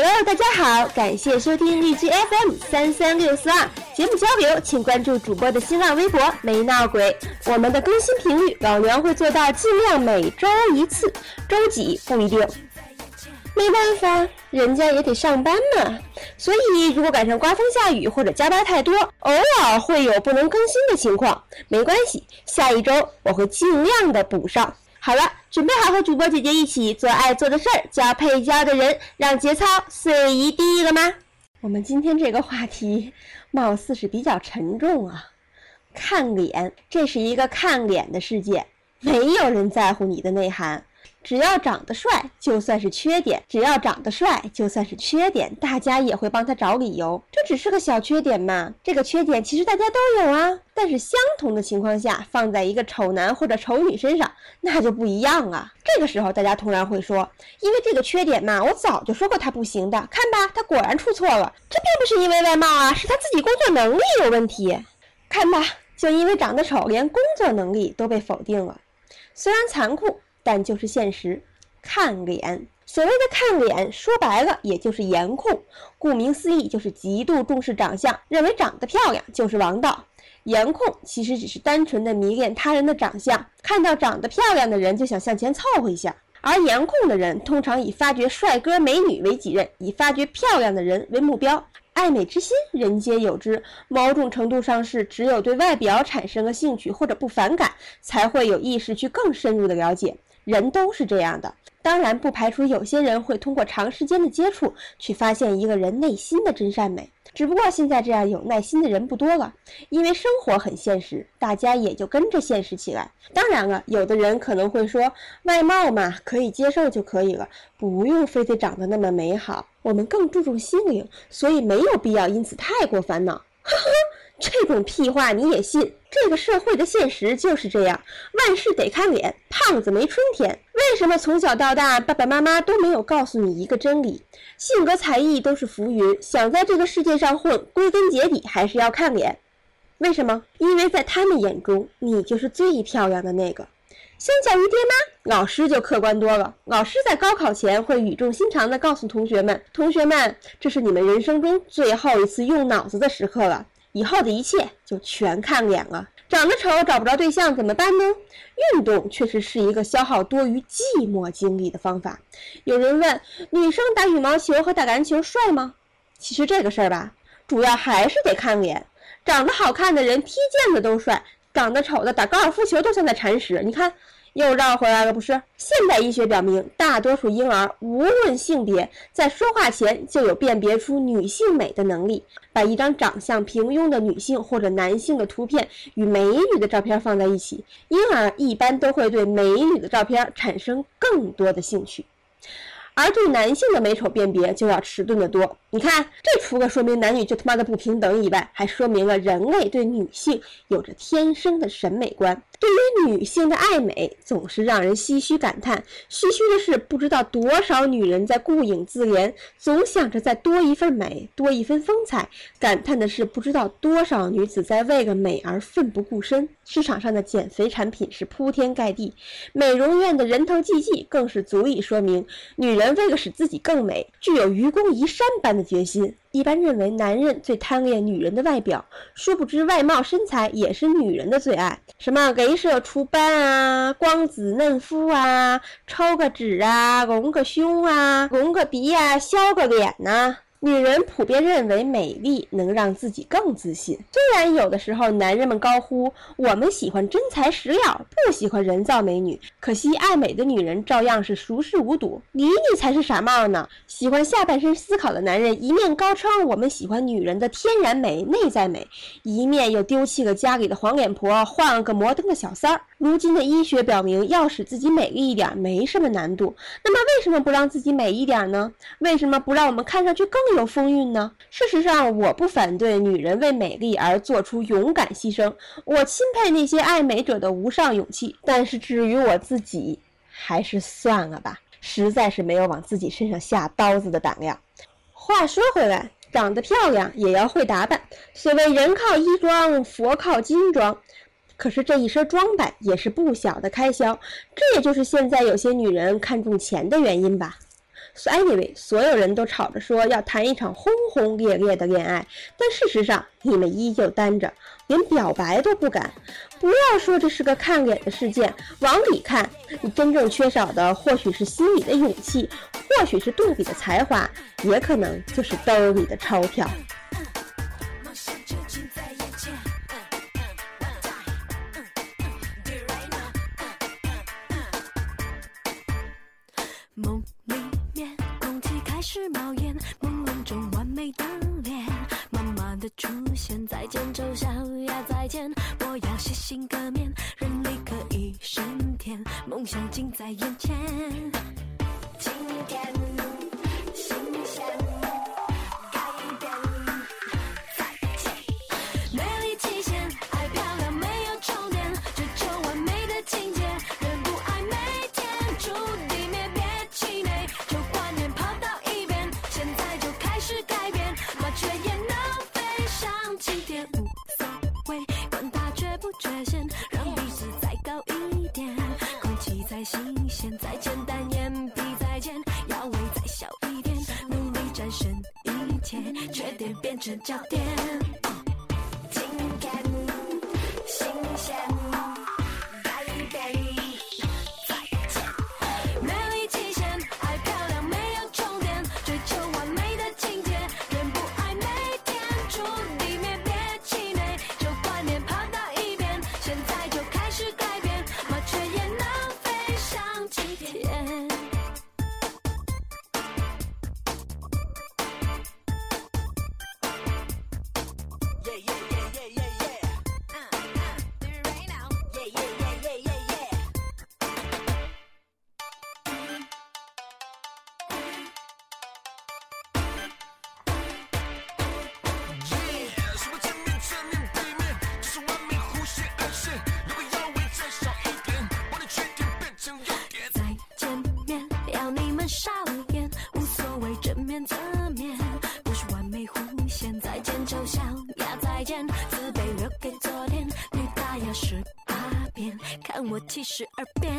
Hello，大家好，感谢收听荔枝 FM 三三六四二节目交流，请关注主播的新浪微博“没闹鬼”。我们的更新频率，老娘会做到尽量每周一次，周几不一定。没办法，人家也得上班嘛。所以如果赶上刮风下雨或者加班太多，偶尔会有不能更新的情况，没关系，下一周我会尽量的补上。好了，准备好和主播姐姐一起做爱做的事儿，交配交的人，让节操碎一地了吗？我们今天这个话题，貌似是比较沉重啊。看脸，这是一个看脸的世界，没有人在乎你的内涵。只要长得帅，就算是缺点；只要长得帅，就算是缺点，大家也会帮他找理由。这只是个小缺点嘛？这个缺点其实大家都有啊。但是相同的情况下，放在一个丑男或者丑女身上，那就不一样啊。这个时候，大家突然会说：“因为这个缺点嘛，我早就说过他不行的。看吧，他果然出错了。这并不是因为外貌啊，是他自己工作能力有问题。看吧，就因为长得丑，连工作能力都被否定了。虽然残酷。”但就是现实，看脸。所谓的看脸，说白了也就是颜控。顾名思义，就是极度重视长相，认为长得漂亮就是王道。颜控其实只是单纯的迷恋他人的长相，看到长得漂亮的人就想向前凑合一下。而颜控的人通常以发掘帅哥美女为己任，以发掘漂亮的人为目标。爱美之心，人皆有之。某种程度上是，只有对外表产生了兴趣或者不反感，才会有意识去更深入的了解。人都是这样的，当然不排除有些人会通过长时间的接触去发现一个人内心的真善美。只不过现在这样有耐心的人不多了，因为生活很现实，大家也就跟着现实起来。当然了，有的人可能会说，外貌嘛，可以接受就可以了，不用非得长得那么美好。我们更注重心灵，所以没有必要因此太过烦恼。这种屁话你也信？这个社会的现实就是这样，万事得看脸，胖子没春天。为什么从小到大爸爸妈妈都没有告诉你一个真理？性格才艺都是浮云，想在这个世界上混，归根结底还是要看脸。为什么？因为在他们眼中，你就是最漂亮的那个。相较于爹妈，老师就客观多了。老师在高考前会语重心长地告诉同学们：“同学们，这是你们人生中最后一次用脑子的时刻了。”以后的一切就全看脸了。长得丑找不着对象怎么办呢？运动确实是一个消耗多余寂寞精力的方法。有人问：女生打羽毛球和打篮球帅吗？其实这个事儿吧，主要还是得看脸。长得好看的人踢毽子都帅，长得丑的打高尔夫球都像在铲屎。你看。又绕回来了，不是？现代医学表明，大多数婴儿无论性别，在说话前就有辨别出女性美的能力。把一张长相平庸的女性或者男性的图片与美女的照片放在一起，婴儿一般都会对美女的照片产生更多的兴趣。而对男性的美丑辨别就要迟钝得多。你看，这除了说明男女就他妈的不平等以外，还说明了人类对女性有着天生的审美观。对于女性的爱美，总是让人唏嘘感叹。唏嘘的是，不知道多少女人在顾影自怜，总想着再多一份美，多一分风采；感叹的是，不知道多少女子在为了美而奋不顾身。市场上的减肥产品是铺天盖地，美容院的人头济济，更是足以说明女人。为了使自己更美，具有愚公移山般的决心。一般认为，男人最贪恋女人的外表，殊不知外貌身材也是女人的最爱。什么镭射除斑啊，光子嫩肤啊，抽个脂啊，隆个胸啊，隆个鼻啊，削个脸呐。女人普遍认为美丽能让自己更自信。虽然有的时候男人们高呼我们喜欢真材实料，不喜欢人造美女，可惜爱美的女人照样是熟视无睹，理你才是傻帽呢。喜欢下半身思考的男人一面高称我们喜欢女人的天然美、内在美，一面又丢弃了家里的黄脸婆，换了个摩登的小三儿。如今的医学表明，要使自己美丽一点没什么难度，那么为什么不让自己美一点呢？为什么不让我们看上去更？有风韵呢。事实上，我不反对女人为美丽而做出勇敢牺牲，我钦佩那些爱美者的无上勇气。但是至于我自己，还是算了吧，实在是没有往自己身上下刀子的胆量。话说回来，长得漂亮也要会打扮。所谓人靠衣装，佛靠金装，可是这一身装扮也是不小的开销。这也就是现在有些女人看重钱的原因吧。Anyway，所有人都吵着说要谈一场轰轰烈烈的恋爱，但事实上你们依旧单着，连表白都不敢。不要说这是个看脸的事件，往里看，你真正缺少的或许是心里的勇气，或许是动笔的才华，也可能就是兜里的钞票。梦在眼前。今天变成焦点。丑小鸭再见，自卑留给昨天，女大要十八变，看我七十二变。